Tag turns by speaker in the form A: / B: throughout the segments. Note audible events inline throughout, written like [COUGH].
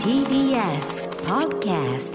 A: TBS Podcast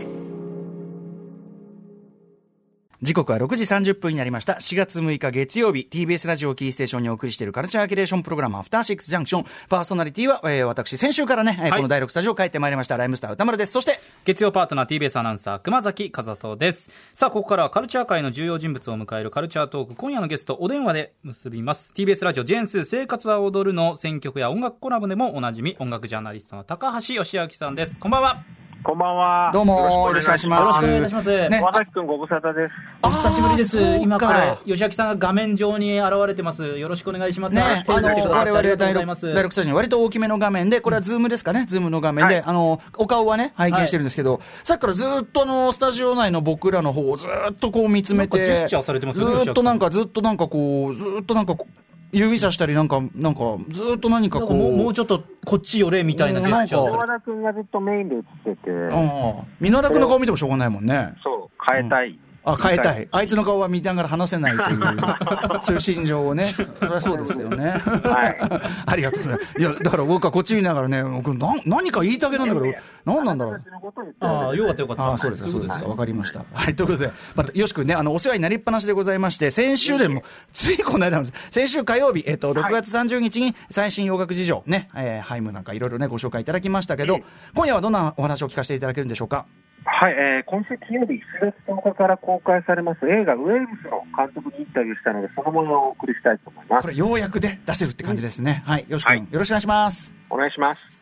B: 時刻は6時30分になりました。4月6日月曜日、TBS ラジオキーステーションにお送りしているカルチャーキュレーションプログラム、アフターシックスジャンクション。パーソナリティは、えー、私、先週からね、えーこの第6スタジオ帰ってまいりました、ライムスター歌丸です。そして、
C: 月曜パートナー TBS アナウンサー熊崎和人ですさあここからはカルチャー界の重要人物を迎えるカルチャートーク今夜のゲストお電話で結びます TBS ラジオジェーンスー生活は踊るの選曲や音楽コラボでもおなじみ音楽ジャーナリストの高橋義明さんですこんばんは
D: こんばんは。
B: どうもよろしくお願いします。
C: よろしくお願いします。
B: ね
D: 和崎くんご無沙汰です。
C: お久しぶりです。今
B: か
C: れ義明さんが画面上に現れてます。よろしくお願いします。
B: ね、あの、我々第
C: りがとうございま
B: 6、
C: す。
B: 第6スタジオに割と大きめの画面で、これはズームですかね、ズームの画面で、
D: はい。
B: あの、お顔はね、拝見してるんですけど、さっきからずっとあの、スタジオ内の僕らの方をずっとこう見つめて、
C: ジェスチャーされてます
B: ずっとなんか、ずっとなんかこう、ずっとなんかこう、指さしたりなんか、なんか、ずっと何かこう、
C: もうもうちょっとこっち寄れみたいなジェスチャーをされて
D: 和田くんがずっとメインで映ってて、
B: ああ、皆田君の顔見てもしょうがないもんね。
D: そう、変えたい。
B: あ、変えたい。あいつの顔は見ながら話せないという、[LAUGHS] そういう心情をね。そそうですよね。
D: はい [LAUGHS]
B: ありがとうございます。いや、だから僕はこっち見ながらね、僕な何か言いたげなんだけど、何なんだろう。
D: 私のこと言って
C: ああよかったよかった
B: ああ、そうですか、そうですか。わかりました。はい、ということで、また、よし君ね、あの、お世話になりっぱなしでございまして、先週でも、ついこの間なんです。先週火曜日、えっと、6月30日に最新洋楽事情、ね、えーハイムなんかいろいろね、ご紹介いただきましたけど、今夜はどんなお話を聞かせていただけるんでしょうか。
D: はい、えー、今週金曜日、4月10日から公開されます映画、ウェーブスの監督にインタビューしたので、その模様をお送りしたいと思います
B: こ。れ、ようやくで出せるって感じですね。はい、よし君、
D: はい
B: よろしくお願いします。
D: お願いします。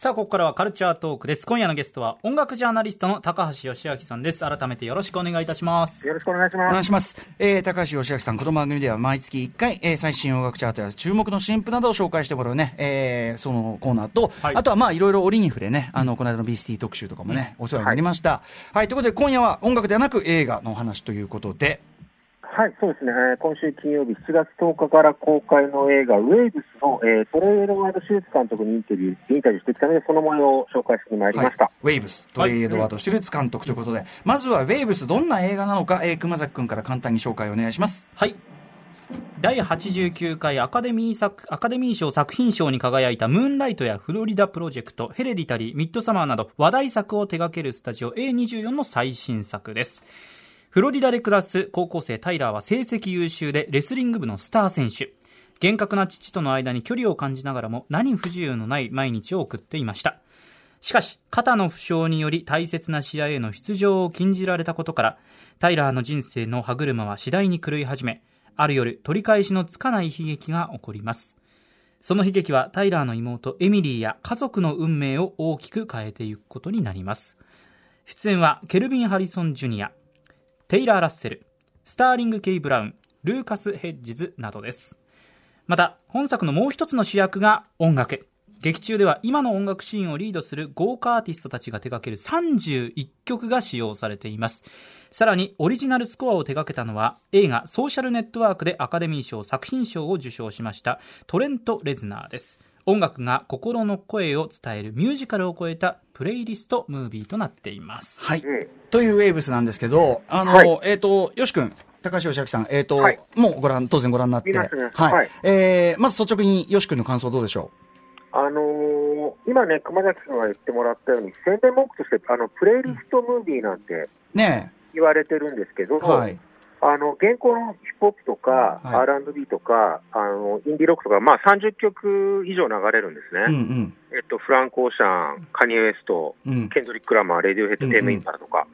C: さあ、ここからはカルチャートークです。今夜のゲストは音楽ジャーナリストの高橋義明さんです。改めてよろしくお願いいたします。
D: よろしくお願いし
B: お
D: ます。
B: 願いします。えー、高橋義明さん、この番組では毎月1回、えー、最新洋楽チャートや注目の新譜などを紹介してもらうね、えー、そのコーナーと、
C: はい
B: あとはまあ、いろいろ折に触れね、あの、この間の BST 特集とかもね、お世話になりました。はい、ということで、今夜は音楽ではなく映画のお話ということで、
D: はい、そうですね、えー今週金曜日、7月10日から公開の映画、ウェーブスの、えートレイエドワード・シューツ監督にインタビュー、インタビューしてきたので、その模様を紹介してまいりました。
B: はい、ウェイブス、トレイエドワード・シュルツ監督ということで、まずはウェイブス、どんな映画なのか、えー、熊崎君から簡単に紹介お願いします。
C: はい。第89回アカデミー作アカデミー賞作品賞に輝いたムーンライトやフロリダプロジェクト、ヘレディタリー、ミッドサマーなど話題作を手掛けるスタジオ A24 の最新作です。フロリダで暮らす高校生タイラーは成績優秀でレスリング部のスター選手。厳格な父との間に距離を感じながらも何不自由のない毎日を送っていました。しかし、肩の負傷により大切な試合への出場を禁じられたことから、タイラーの人生の歯車は次第に狂い始め、ある夜、取り返しのつかない悲劇が起こります。その悲劇はタイラーの妹エミリーや家族の運命を大きく変えていくことになります。出演はケルビン・ハリソン・ジュニア、テイラー・ラッセル、スターリング・ケイ・ブラウン、ルーカス・ヘッジズなどです。また、本作のもう一つの主役が音楽。劇中では今の音楽シーンをリードする豪華アーティストたちが手掛ける31曲が使用されています。さらにオリジナルスコアを手掛けたのは映画ソーシャルネットワークでアカデミー賞作品賞を受賞しましたトレント・レズナーです。音楽が心の声を伝えるミュージカルを超えたプレイリストムービーとなっています。
B: はい。
D: うん
B: というウェーブスなんですけど、あの、
D: はい
B: えっ、と、よし君、高橋義明さん、えっ、と、
D: はい
B: もうご覧、当然ご覧になって、
D: ね
B: はい。
D: はい
B: えー、まず率直によし君の感想どうでしょ
D: あのー今ね、熊崎さんが言ってもらったように、宣伝文句として、あの、プレイリストムービーなんて
B: うね
D: 言われてるんですけど、
B: え。はい。
D: あの、現行のヒップホップとか、
B: はい
D: R&B とか、あの、インディーロックとか、まあ30曲以上流れるんですね。
B: うんうん。
D: えっと、フランク・オーシャン、カニエ・ウエスト、
B: うん。
D: ケンドリック・ラマー、レディオヘッド、テーム・インパラとか。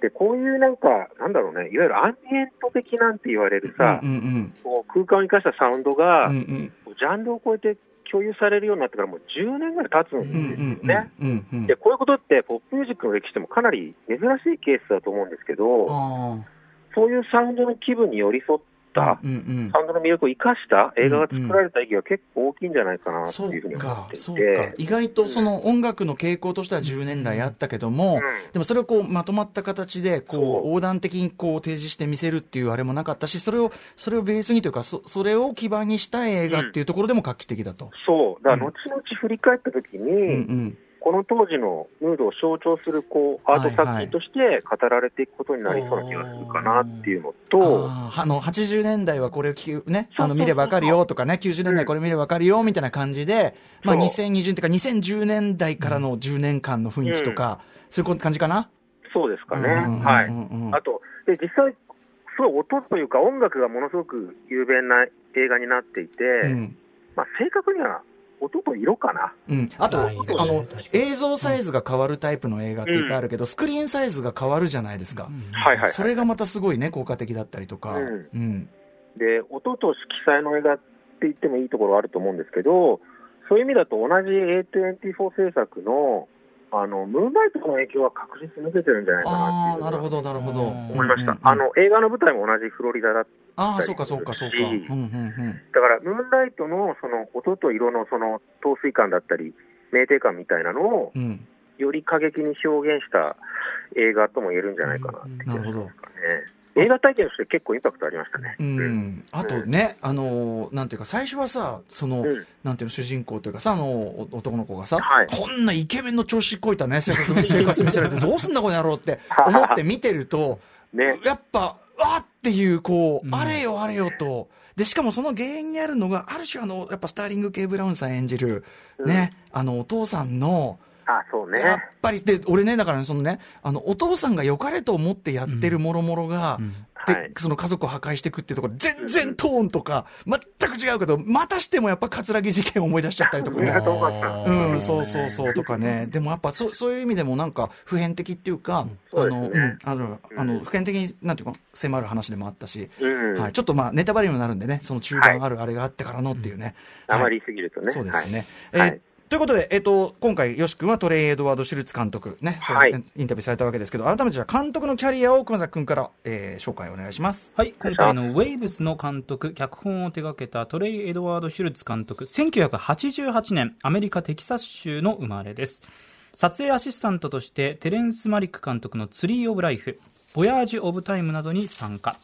D: で、こういうなんか、なんだろうね、いわゆるアンビエント的なんて言われるさ、
B: うんうん
D: こう空間を生かしたサウンドが、
B: うん。うん
D: ジャンルを超えて共有されるようになってからもう10年ぐらい経つ
B: うん。
D: ですよ
B: うん
D: ね。で、こういうことって、ポップミュージックの歴史でもかなり珍しいケースだと思うんですけど、
B: あ
D: そういうサウンドの気分に寄り添っ
B: あ。
D: た、
B: うんうん
D: サ。ウンドの魅力を生かした映画が作られた意義は結構大きいんじゃないかなって
B: そ
D: いうふうに
B: う
D: 思って、いて
B: か。。意外とその音楽の傾向としては10年来あったけども、
D: うん
B: でもそれをこうまとまった形で、こう横断的にこう提示して見せるっていうあれもなかったし、それを、それをベースにというか、そそれを基盤にした映画っていうところでも画期的だと。
D: そう。だから後々振り返ったときに、
B: うんうん。
D: この当時のムードを象徴するこうアート作品として語られていくことになりそうな気がするかなっていうのと、
B: あーあの80年代はこれを聞くね、あの見ればわかるよとかね、90年代これ見ればわかるよみたいな感じで、まあ、
D: そう
B: 2020っていうか、2010年代からの10年間の雰囲気とか、そういう感じかな？
D: そうですかね。
B: うんうん
D: はい。
B: うん。うん
D: あと、で、実際、すごい音というか音楽がものすごく有名な映画になっていて、
B: うん。
D: まあ正確には音と色かな。
B: うん、あと、
C: はい
B: あの映像サイズが変わるタイプの映画っていっぱいあるけど、スクリーンサイズが変わるじゃないですか、
D: はいはい。
B: それがまたすごいね、効果的だったりとか、
D: うん。
B: うん。
D: で、音と色彩の映画って言ってもいいところはあると思うんですけど、そういう意味だと同じ A24 制作の、あの、ムーンライトの影響は確実に受けてるんじゃないかなっていう
B: なるほど、なるほど。
D: 思いました。
B: うんうんうん
D: あの、映画の舞台も同じフロリダだ
B: ああ、そうか、そうか、そうか。うん
D: し
B: うんうん
D: だから、ムーンライトのその音と色のその陶酔感だったり、酩酊感みたいなのを
B: うん。
D: より過激に表現した映画とも言えるんじゃないかなって気がしますかね。映画体験として結構インパクトありましたね。
B: うん、あとね、あのーなんていうか、最初はさ、その、
D: うん。
B: なんていうの、主人公というかさ、あの、お男の子がさ、
D: はい。
B: こんなイケメンの調子こいたね、生 [LAUGHS] 活生活見せられて、どうすんだこの野郎って思って見てると、
D: ね。
B: やっぱ、わーっていう、こう、
C: うん。
B: あれよあれよと、で、しかもその原因にあるのが、ある種あの、やっぱスターリング・ケイ・ブラウンさん演じる、ね、あの、お父さんの、
D: あ、そうね。
B: やっぱり、で、俺ね、だからね、そのね、あの、お父さんが良かれと思ってやってるもろもろが、
C: うん
B: で、
D: はい
B: その家族を破壊していくっていうところ、全然トーンとか、全く違うけど、またしてもやっぱ葛城事件を思い出しちゃったりとかね。
D: う
B: うん、そうそうそうとかね。でもやっぱそう、そういう意味でもなんか普遍的っていうか、あの、
D: そう
B: ん、あの、あの、普遍的に、なんていうか、迫る話でもあったし、
D: うん。
B: はい、ちょっとまあ、ネタバレにもなるんでね、その中盤あるあれがあってからのっていうね。はい
D: あまりすぎるとね。
B: そうですね。
D: はい。
B: えーということで、えっ、と、今回、よし君はトレイ・エドワード・シュルツ監督ね、
D: はい
B: インタビューされたわけですけど、改めてじゃあ監督のキャリアを熊崎君から、えー紹介お願いします。
C: はい、今回のウェイブスの監督、脚本を手掛けたトレイ・エドワード・シュルツ監督、1988年、アメリカ・テキサス州の生まれです。撮影アシスタントとして、テレンス・マリック監督のツリー・オブ・ライフ、ボヤージュ・オブ・タイムなどに参加。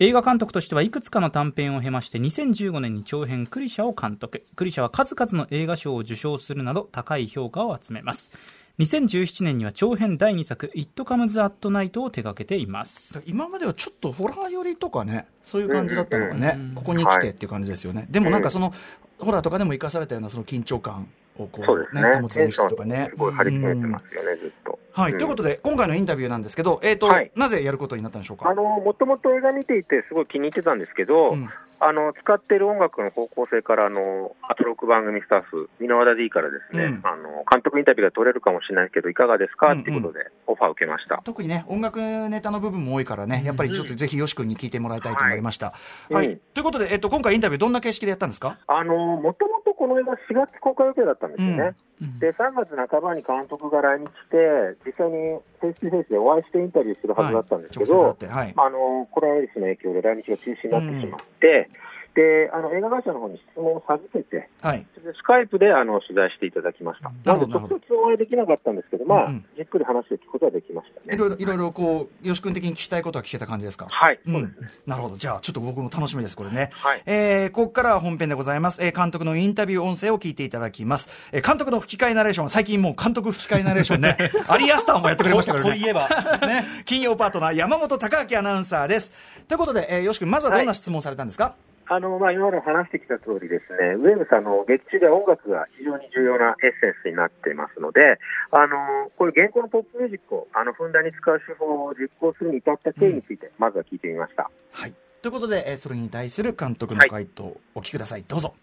C: 映画監督としてはいくつかの短編を経まして2015年に長編クリシャを監督。クリシャは数々の映画賞を受賞するなど高い評価を集めます。2017年には長編第2作「It Comes at Night」を手掛けています。
B: 今まではちょっとホラー寄りとかね、そういう感じだったのがね、
C: うん
B: ここに来てっていう感じですよね。でもなんかその、ホラーとかでも生かされたようなその緊張感をこう、
D: そうですね。
B: 保つ演出とかね。
D: す。ごい張り詰めてますよね、ずっと。
B: はい、
D: うん。
B: ということで、今回のインタビューなんですけど、えっ、と、
D: はい。
B: なぜやることになったんでしょうか？
D: あの、もともと映画見ていて、すごい気に入ってたんですけど、
B: うん。
D: あの、使っている音楽の方向性から、あの、アトロック番組スタッフ、箕輪田 D からですね、
B: うん。
D: あの、監督インタビューが取れるかもしれないけど、いかがですか、
B: うんうん。
D: っていうことで、オファーを受けました。
B: 特にね、音楽ネタの部分も多いからね、やっぱりちょっとぜひよし君に聞いてもらいたいと思いました。はい。ということで、えっ、と、今回インタビューどんな形式でやったんですか？
D: あの、もともの映画4月公開予定だったんですよね。
C: うん。
D: で、3月半ばに監督が来日して、実際にフェイス2フェイスでお会いしてインタビューするはずだったんですけど、
B: はい。はい。
D: あのコロナウイルスの影響で来日が中止になってしまって、であの映画会社の方に質問を授けて、
B: はい。
D: スカイプであの取材していただきました。
B: な
D: ので、直接お会いできなかったんですけど、まあ、
B: うんうん
D: じっくり話を聞くことはできましたね。
B: いろいろ、いろいろこう、よし君的に聞きたいことは聞けた感じですか？
D: はい、
B: うん。なるほど。じゃあ、ちょっと僕も楽しみです、これね。
D: はい
B: えー、ここからは本編でございます。えー、監督のインタビュー音声を聞いていただきます。えー、監督の吹き替えナレーション、最近もう監督吹き替えナレーションね、[LAUGHS] アリアスターもやってくれましたからね。
C: といえばね
B: 金曜パートナー、山本隆明アナウンサーです。ということで、えー、よし君、まずはどんな質問をされたんですか、
D: あの、まあ、今まで話してきた通りですね、ウェーブさんの劇中では音楽が非常に重要なエッセンスになっていますので、あの、こういう現行のポップミュージックを、あの、ふんだんに使う手法を実行するに至った経緯について、まずは聞いてみました。
B: はい。ということで、えー、それに対する監督の回答をお聞きください。どうぞ。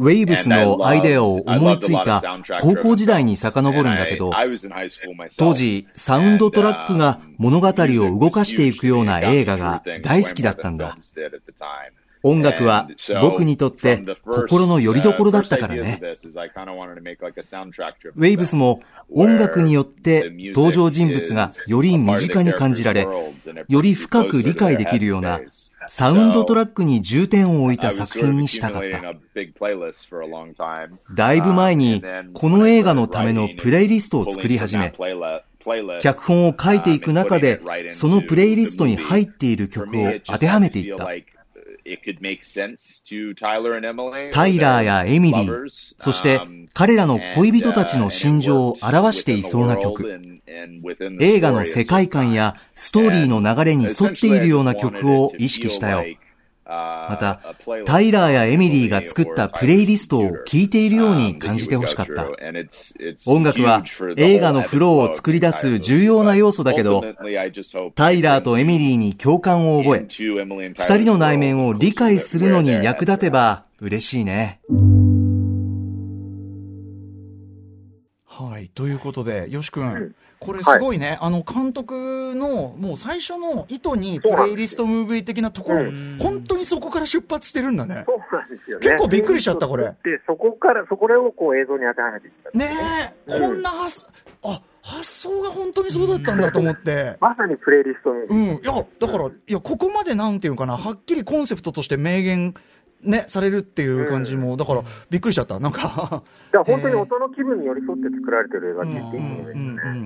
E: ウェイブスのアイデアを思いついた高校時代にさかのぼるんだけど、当時、サウンドトラックが物語を動かしていくような映画が大好きだったんだ。音楽は僕にとって心の拠り所だったからね。ウェイブスも音楽によって登場人物がより身近に感じられ、より深く理解できるようなサウンドトラックに重点を置いた作品にしたかった。だいぶ前にこの映画のためのプレイリストを作り始め、脚本を書いていく中で、そのプレイリストに入っている曲を当てはめていった。タイラーやエミリー、そして彼らの恋人たちの心情を表していそうな曲。映画の世界観やストーリーの流れに沿っているような曲を意識したよ。また、タイラーやエミリーが作ったプレイリストを聴いているように感じてほしかった。音楽は映画のフローを作り出す重要な要素だけど、タイラーとエミリーに共感を覚え、二人の内面を理解するのに役立てば嬉しいね。
B: はい。ということで、よし君、これすごいね、はい、あの、監督の、もう最初の意図にプレイリストムービー的なところ、本当にそこから出発してるんだね。
D: そうなんですよね。
B: 結構びっくりしちゃった、これ。
D: で、そこから、そこをこう映像に当てはめていった、
B: ね。ねえ、こんな発、あ、発想が本当にそうだったんだと思って。
D: まさにプレイリスト
B: うん。いや、だから、いや、ここまでなんていうかな、はっきりコンセプトとして明言ね、されるっていう感じも、うん、だからびっくりしちゃった、なんか [LAUGHS]
D: じゃ本当に音の気分に寄り添って作られてる映画って言っていいん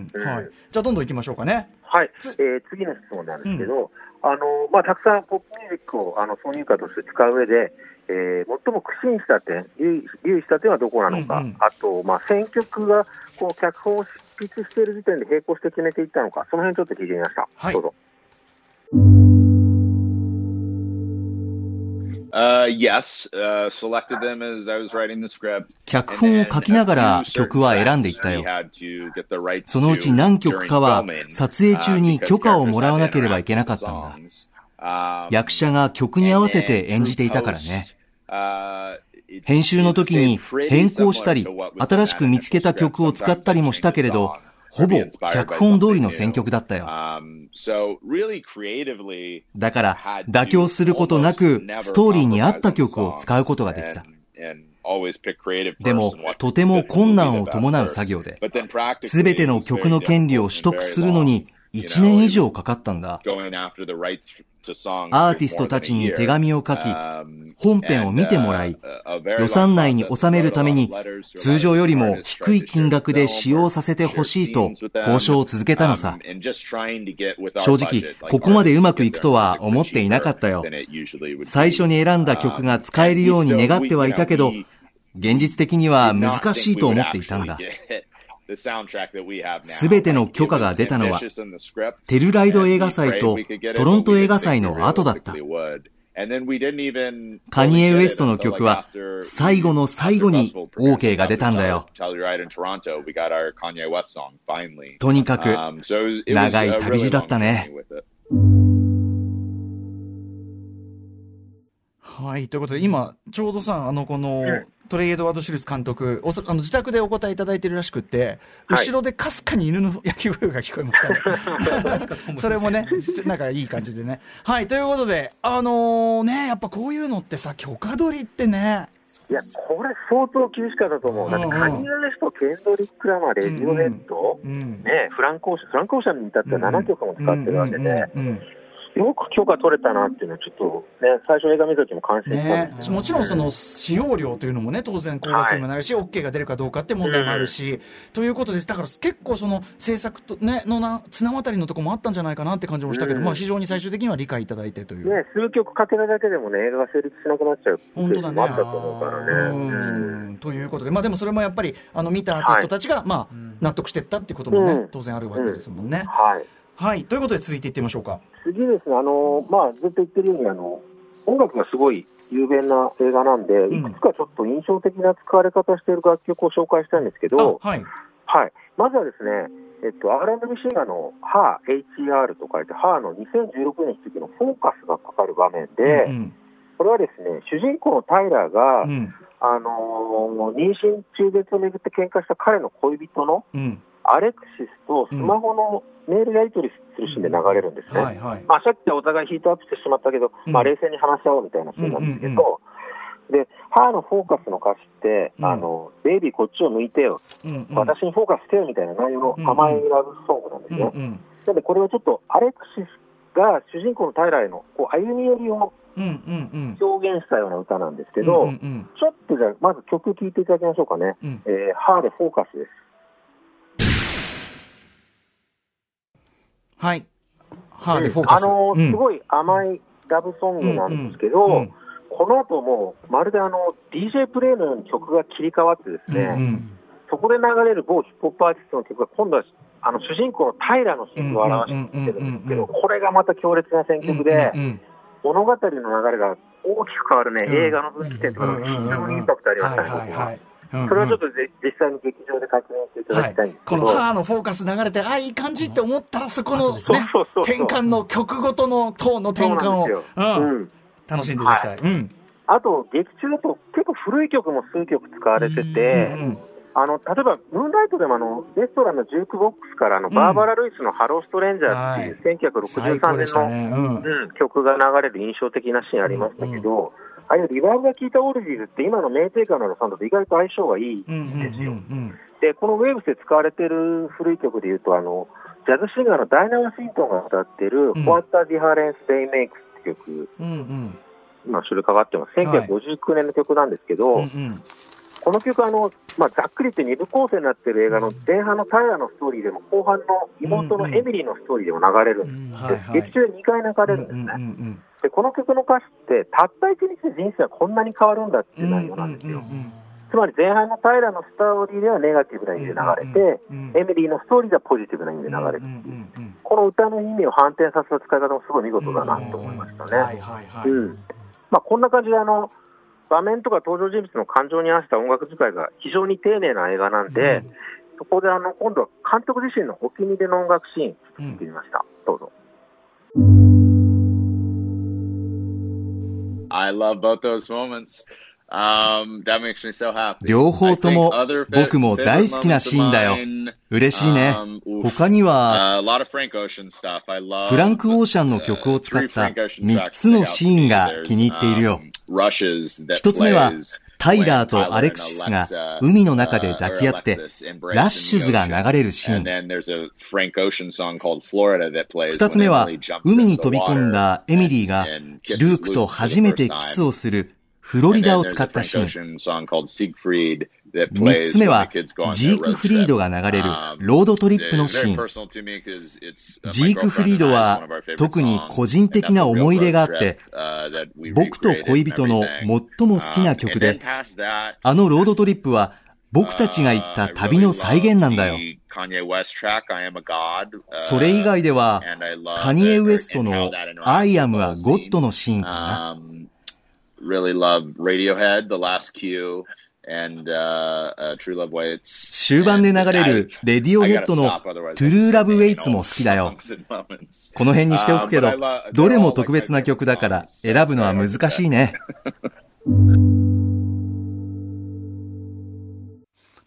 D: ですね。
B: はい。じゃあ、どんどんいきましょうかね。
D: はい。えー、次の質問なんですけど、うん、あの、まあ、たくさんポップミュージックを、あの、挿入歌として使う上で、えー、最も苦心した点、留意した点はどこなのか、うんうん、あと、まあ、選曲が、こう、脚本を執筆している時点で並行して決めていったのか、その辺ちょっと聞いてみました。はい。どうぞ。
E: 脚本を書きながら曲は選んでいったよ。そのうち何曲かは撮影中に許可をもらわなければいけなかったんだ。役者が曲に合わせて演じていたからね。編集の時に変更したり、新しく見つけた曲を使ったりもしたけれど、ほぼ脚本通りの選曲だったよ。だから、妥協することなく、ストーリーに合った曲を使うことができた。でも、とても困難を伴う作業で、すべての曲の権利を取得するのに1年以上かかったんだ。アーティストたちに手紙を書き、本編を見てもらい、予算内に収めるために、通常よりも低い金額で使用させてほしいと交渉を続けたのさ。正直、ここまでうまくいくとは思っていなかったよ。最初に選んだ曲が使えるように願ってはいたけど、現実的には難しいと思っていたんだ。すべての許可が出たのは、テルライド映画祭とトロント映画祭の後だった。カニエ・ウエストの曲は最後の最後に OK が出たんだよ。とにかく長い旅路だったね。
B: はい、ということで今ちょうどさ、あのこの、トレイ・エドワード・シュルツ監督、おそあの自宅でお答えいただいてるらしくて、後ろでかすかに犬の野球声が聞こえましたね。それもね、なんかいい感じでね。はい、ということで、あのー、ね、やっぱこういうのってさ、許可取りってね、
D: いや、これ相当厳しかったと思う。だって、カニエ・ウエスト、ケンドリック・ラマー、レディオヘッド、うんうん、ね、フランコーシャン、フランコーシャンに至っては7曲も使ってるわけで、よく許可取れたなっていうのは、ちょっとね、最初映画見た時も感心したんです、
B: ね、もちろんその使用量というのもね、当然高額にもなるし、はい、OK が出るかどうかって問題もあるし、うん、ということです。だから結構その制作とね、のな、綱渡りのところもあったんじゃないかなって感じもしたけど、うん、まあ非常に最終的には理解いただいてという。
D: ね、数曲かけただけでもね、映画が成立しなくなっちゃう本当だね。あったと思うからね。
B: うん。ということで、まあでもそれもやっぱり、あの見たアーティストたちが、まあ、納得していったっていうこともね、当然あるわけですもんね。
D: はい。
B: はい。ということで続いていってみましょうか。
D: 次ですね、あの、まあ、ずっと言ってるように、あの、音楽がすごい有名な映画なんで、うん、いくつかちょっと印象的な使われ方している楽曲を紹介したいんですけど、
B: はい。
D: はい。まずはですね、えっと、R&B シンガーの HER と書いて、ハーの2016年出のフォーカスがかかる場面で、うん、これはですね、主人公のタイラーが、うん、あのー、妊娠中絶をめぐって喧嘩した彼の恋人の、アレクシスとスマホのメールやり取りするシーンで流れるんですね。はいはい、まあ、さっきはお互いヒートアップしてしまったけど、まあ、冷静に話し合おうみたいなシーンなんですけど、で、ハーのフォーカスの歌詞って、うん、あの、ベイビーこっちを向いてよ、うんうん、私にフォーカスしてよみたいな内容の甘いラブソングなんですよ。うんうん、なので、これはちょっとアレクシスが主人公の平へのこう歩み寄りを表現したような歌なんですけど、うんうんうん、ちょっとじゃあ、まず曲聴いていただきましょうかね。うん、えー、ハーでフォーカスです。
B: はい。ハーでフォーカス。
D: あのー、すごい甘いラブソングなんですけど、この後もまるであの DJ プレイのように曲が切り替わってですね、うんうん、そこで流れる某ヒップホップアーティストの曲が今度はあの主人公の平のシーンを表してるんですけど、これがまた強烈な選曲で、物語の流れが大きく変わるね、映画の分岐点とか非常にインパクトありましたね、それはちょっと実際に劇場で確認していただきたいんですけど、
B: はい、このハーのフォーカス流れて、あ、いい感じって思ったら、そこのね、転換の曲ごとのトーンの転換を、うん、楽しんでいただきたい。はい。うん、
D: あと、劇中だと結構古い曲も数曲使われてて、うんうんあの例えば、ムーンライトでもあのレストランのジュークボックスからあの、バーバラ・ルイスのハロー・ストレンジャーっていう、1963年の、ね。うん。うん、曲が流れる印象的なシーンありましたけど、ああいうリバーブが効いたオールディーズって今の名テイカーのサウンドと意外と相性がいいんですよ。で、このウェーブスで使われている古い曲でいうと、あの、ジャズシンガーのダイナマ・シントンが歌ってる、うん、What the Difference They Make って曲、うんうん、今、それかかってます。1959年の曲なんですけど、はいうんうんこの曲あの、まあ、ざっくり言って2部構成になっている映画の前半の平のストーリーでも後半の妹のエミリーのストーリーでも流れるんです、劇中で2回流れるんです。ね、でこの曲の歌詞ってたった1日で人生はこんなに変わるんだっていう内容なんですよ、つまり前半の平のストーリーではネガティブな意味で流れて、エミリーのストーリーではポジティブな意味で流れるこの歌の意味を反転させた使い方もすごい見事だなと思いましたね。まあ、こんな感じであの場面とか登場人物の感情に合わせた音楽使いが非常に丁寧な映画なんで、うん、そこであの今度は監督自身のお気に入りの音楽シーン聞いてみました。どうぞ。
F: I love both those moments. Um.
E: 両方とも僕も大好きなシーンだよ。嬉しいね。他には、フランク・オーシャンの曲を使った3つのシーンが気に入っているよ。一つ目は、タイラーとアレクシスが海の中で抱き合って、ラッシュズが流れるシーン。二つ目は、海に飛び込んだエミリーが、ルークと初めてキスをするフロリダを使ったシーン。三つ目は、ジーク・フリードが流れるロードトリップのシーン。ジーク・フリードは特に個人的な思い入れがあって、僕と恋人の最も好きな曲で、あのロードトリップは僕たちが行った旅の再現なんだよ。それ以外では、カニエ・ウエストの I am a God のシーンかな。
F: Really love Radiohead, The Last Q. And, uh, uh, True Love Waits.
E: 終盤で流れるレディオヘッドの True Love Waits も好きだよ。この辺にしておくけど、どれも特別な曲だから選ぶのは難しいね。[LAUGHS]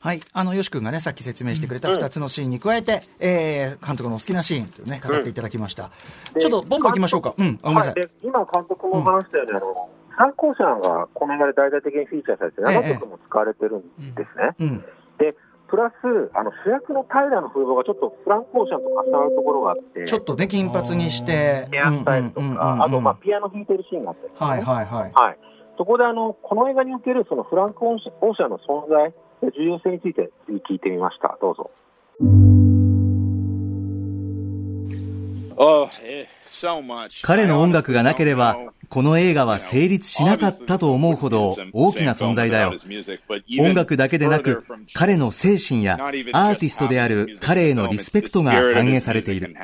B: はい。あの、よし君がね、さっき説明してくれた2つのシーンに加えて、うん、えー、監督の好きなシーンというね、語っていただきました。うん、ちょっと、ボンボン行きましょうか。うん、ごめんなさい。
D: 今、監督も話したように、あの、参考者がこの映画で大々的にフィーチャーされて、7曲も使われてるんですね。ええうん、でプラス、あの主役の平の風貌がちょっとフランコーシャンと重なるところがあって、
B: ちょっとね、金髪にして、
D: あと、まあ、ピアノ弾いてるシーンがあって、ね、
B: はいはいはい。
D: はい、そこであの、この映画におけるそのフランクオーシャンの存在、重要性について聞いてみました。どうぞ。
E: 彼の音楽がなければ、この映画は成立しなかったと思うほど大きな存在だよ。音楽だけでなく、彼の精神やアーティストである彼へのリスペクトが反映されている。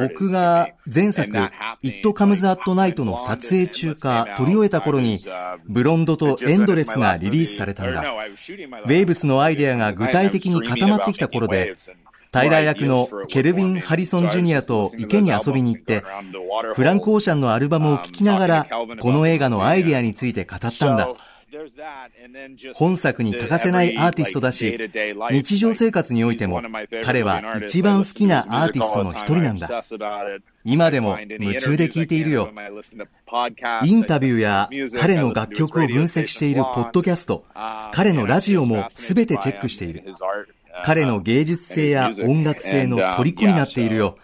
E: 僕が前作、It Comes at Night の撮影中か撮り終えた頃に、ブロンドとエンドレスがリリースされたんだ。ウェーブスのアイデアが具体的に固まってきた頃で、タイラー役のケルビン・ハリソン・ジュニアと池に遊びに行って、フランク・オーシャンのアルバムを聴きながら、この映画のアイデアについて語ったんだ。本作に欠かせないアーティストだし、日常生活においても彼は一番好きなアーティストの一人なんだ。今でも夢中で聴いているよ。インタビューや彼の楽曲を分析しているポッドキャスト、彼のラジオも全てチェックしている。彼の芸術性や音楽性の虜になっているよ。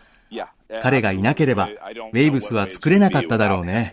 E: 彼がいなければ、ウェイブスは作れなかっただろうね。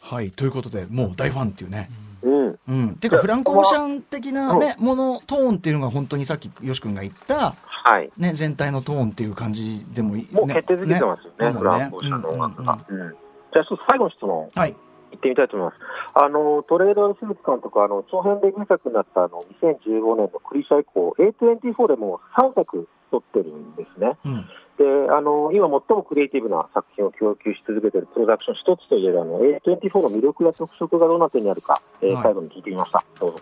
B: はい、ということで、もう大ファンっていうね。
D: うん。
B: うん。っていうか、フランコ・オーシャン的なね、もの、トーンっていうのが本当にさっき、よし君が言った、はい。ね、全体のトーンっていう感じでもいい、
D: もう決定づけてますよね、フランーシャンの音楽が。じゃあ、ちょっと最後の質問。はい。行ってみたいと思います。あの、トレードの手術監督は、あの、長編で原作になったあの、2015年のクリシャ以降、A24 でも3作撮ってるんですね。うん、で、あの、今最もクリエイティブな作品を供給し続けているプロダクション一つといえるあの、A24 の魅力や特色がどんな点にあるか、えー、最後に聞いてみました。どうぞ。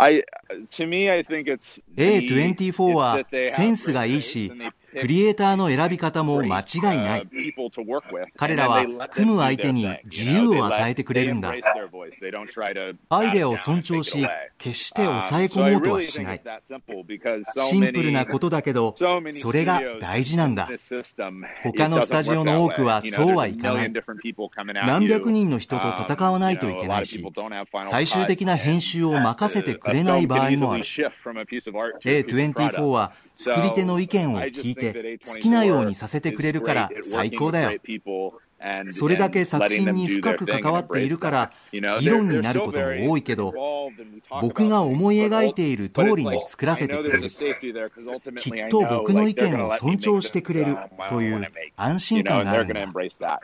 E: I, to me, I think it's A24 はセンスがいいし、クリエイターの選び方も間違いない。彼らは組む相手に自由を与えてくれるんだ。アイデアを尊重し、決して抑え込もうとはしない。シンプルなことだけど、[LAUGHS] それが大事なんだ。他のスタジオの多くはそうはいかない。何百人の人と戦わないといけないし、最終的な編集を任せてくれない場合もある。A24 は作り手の意見を聞いて好きなようにさせてくれるから最高だよ。それだけ作品に深く関わっているから議論になることも多いけど僕が思い描いている通りに作らせてくれる。きっと僕の意見を尊重してくれるという安心感があるんだ。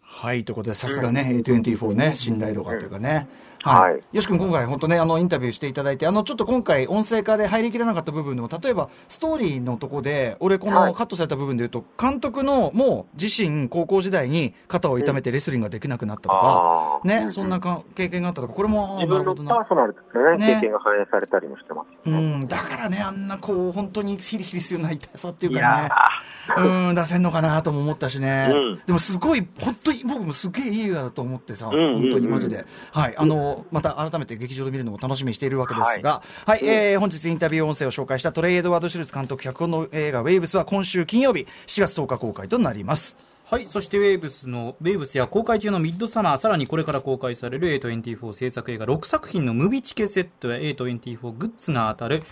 B: はいということでさすがね A24 ね信頼度がというかね。はい。よし君、今回、本当ね、あの、インタビューしていただいて、あの、ちょっと今回、音声化で入りきらなかった部分でも、例えば、ストーリーのとこで、俺、このカットされた部分で言うと、監督の、もう、自身、高校時代に肩を痛めてレスリングができなくなったとか、ね、そんなか経験があったとか、これも、
D: 自分のパーソナルですね、経験が反映されたりもしてます。
B: うん、だからね、あんな、こう、本当にヒリヒリするような痛さっていうかね。うん、出せんのかなとも思ったしね。うん、でもすごい、本当に僕もすげえいい映画だと思ってさ、うん本当にマジで。はい。あの、また改めて劇場で見るのも楽しみにしているわけですが、はい、はい、えー、本日インタビュー音声を紹介したトレイ・エドワード・シュルツ監督脚本の映画ウェイブスは今週金曜日7月10日公開となります。
C: はい、そしてウェーブスの、ウェーブスや公開中のミッドサマー、さらにこれから公開される A24 制作映画6作品のムビチケセットや A24 グッズが当たる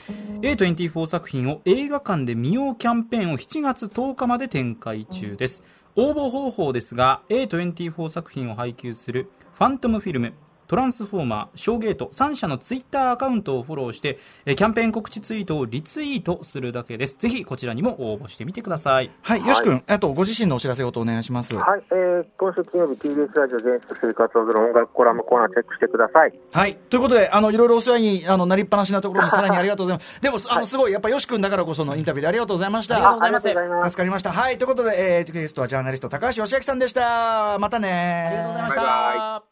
C: A24 作品を映画館で見ようキャンペーンを7月10日まで展開中です。応募方法ですが、A24 作品を配給するファントムフィルム、トランスフォーマー、ショーゲート3社のツイッターアカウントをフォローして、キャンペーン告知ツイートをリツイートするだけです。ぜひこちらにも応募してみてください。
B: はい、よし君、あとご自身のお知らせをお願いします。
D: はい、えー、今週金曜日 TBS ラジオ全室生活をする音楽コラムコーナーチェックしてください。
B: はい、ということで、あの、いろいろお世話にあのなりっぱなしなところにさらにありがとうございます。[LAUGHS] でも、あの、すごい、やっぱよし君だからこそのインタビューでありがとうございました。あ
C: りがとうございます。
B: 助かりました。はい、ということで、えー、ゲストはジャーナリスト高橋義明さんでした。またね
C: ありがとうございました。